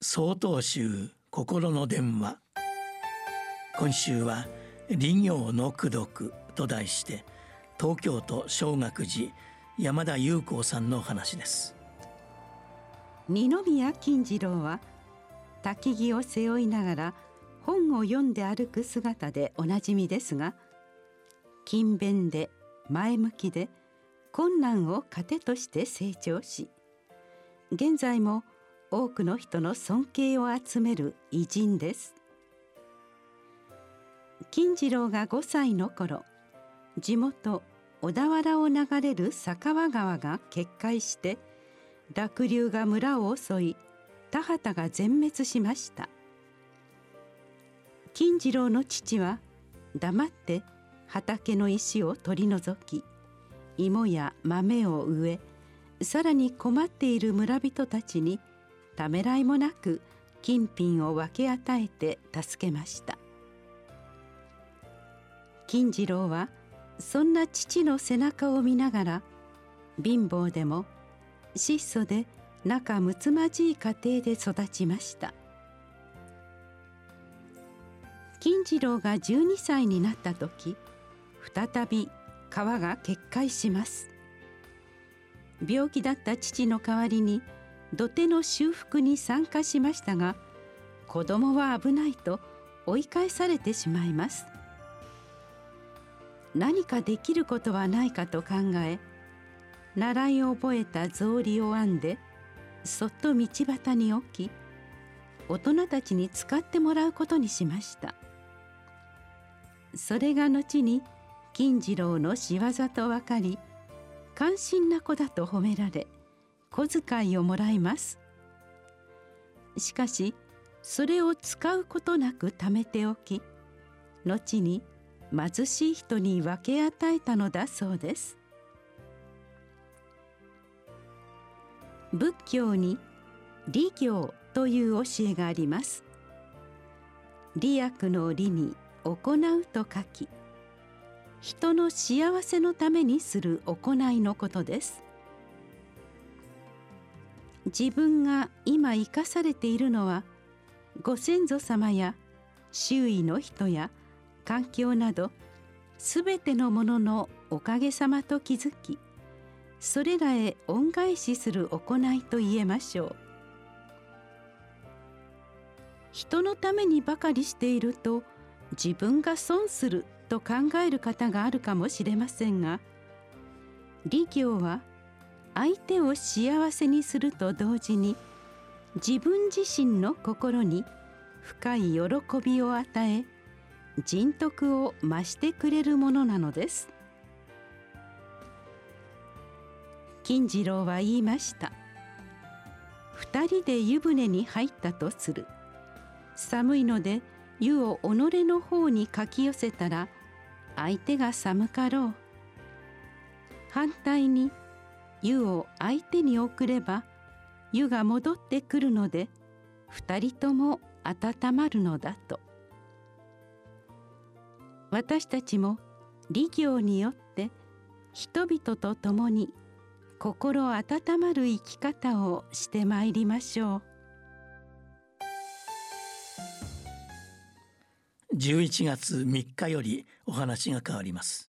総統集心の電話。今週は利行の功徳と題して東京都小学寺山田裕子さんの話です。二宮金次郎は焚き木を背負いながら本を読んで歩く姿でおなじみですが勤勉で前向きで困難を糧として成長し現在も多くの人の尊敬を集める偉人です。金次郎が5歳の頃地元小田原を流れる酒川川が決壊して濁流が村を襲い田畑が全滅しました。金次郎の父は黙って畑の石を取り除き芋や豆を植えさらに困っている村人たちにためらいもなく金品を分け与えて助けました。金次郎はそんな父の背中を見ながら貧乏でも質素で仲睦まじい家庭で育ちました。金次郎が12歳になった時再び川が決壊します。病気だった父の代わりに土手の修復に参加しましたが子供は危ないと追い返されてしまいます。何かできることはないかと考え習いを覚えた草履を編んでそっと道端に置き大人たちに使ってもらうことにしました。それが後に金次郎の仕業と分かり関心な子だと褒められ小遣いをもらいます。しかしそれを使うことなく貯めておき後に貧しい人に分け与えたのだそうです。仏教に利行という教えがあります。利益の利に行うと書き人の幸せのためにする行いのことです。自分が今生かされているのはご先祖様や周囲の人や環境などすべてのもののおかげさまと気づきそれらへ恩返しする行いと言えましょう。人のためにばかりしていると自分が損すると考える方があるかもしれませんが利行は相手を幸せにすると同時に自分自身の心に深い喜びを与え人徳を増してくれるものなのです。金次郎は言いました。二人で湯船に入ったとする。寒いので湯を己の方にかき寄せたら相手が寒かろう。反対に湯を相手に送れば湯が戻ってくるので二人とも温まるのだと。私たちも利行によって人々と共に心温まる生き方をしてまいりましょう。11月3日よりお話が変わります。